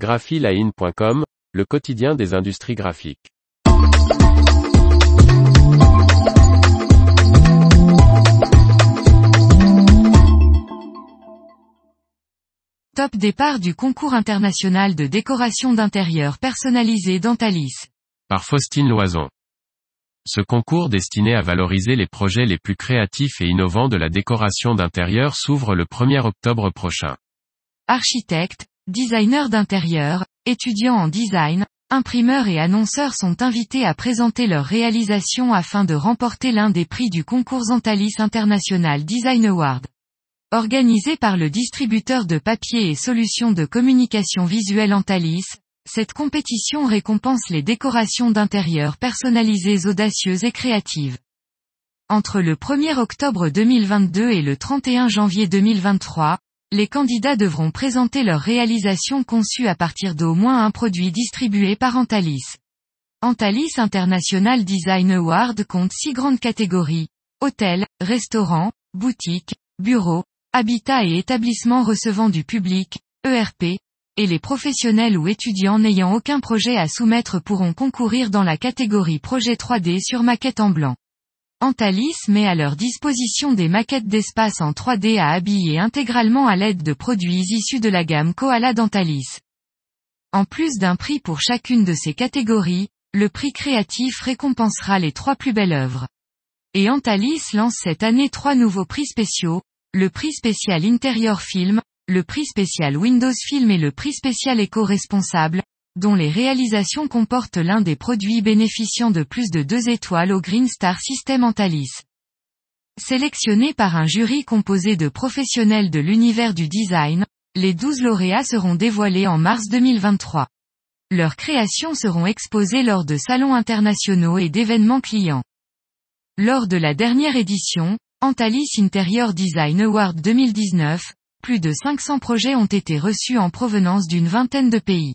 graphiline.com, le quotidien des industries graphiques. Top départ du concours international de décoration d'intérieur personnalisé d'Antalis. Par Faustine Loison. Ce concours destiné à valoriser les projets les plus créatifs et innovants de la décoration d'intérieur s'ouvre le 1er octobre prochain. Architectes, designers d'intérieur, étudiants en design, imprimeurs et annonceurs sont invités à présenter leurs réalisations afin de remporter l'un des prix du concours Antalis International Design Award. Organisé par le distributeur de papier et solutions de communication visuelle Antalis, cette compétition récompense les décorations d'intérieur personnalisées audacieuses et créatives. Entre le 1er octobre 2022 et le 31 janvier 2023, les candidats devront présenter leurs réalisations conçues à partir d'au moins un produit distribué par Antalis. Antalis International Design Award compte six grandes catégories. Hôtels, restaurants, boutiques, bureaux, habitat et établissements recevant du public, ERP, et les professionnels ou étudiants n'ayant aucun projet à soumettre pourront concourir dans la catégorie projet 3D sur maquette en blanc. Antalis met à leur disposition des maquettes d'espace en 3D à habiller intégralement à l'aide de produits issus de la gamme Koala d'Antalis. En plus d'un prix pour chacune de ces catégories, le prix créatif récompensera les trois plus belles œuvres. Et Antalis lance cette année trois nouveaux prix spéciaux, le prix spécial Interior Film, le prix spécial Windows Film et le prix spécial éco-responsable, dont les réalisations comportent l'un des produits bénéficiant de plus de deux étoiles au Green Star System Antalis. Sélectionnés par un jury composé de professionnels de l'univers du design, les 12 lauréats seront dévoilés en mars 2023. Leurs créations seront exposées lors de salons internationaux et d'événements clients. Lors de la dernière édition, Antalis Interior Design Award 2019, plus de 500 projets ont été reçus en provenance d'une vingtaine de pays.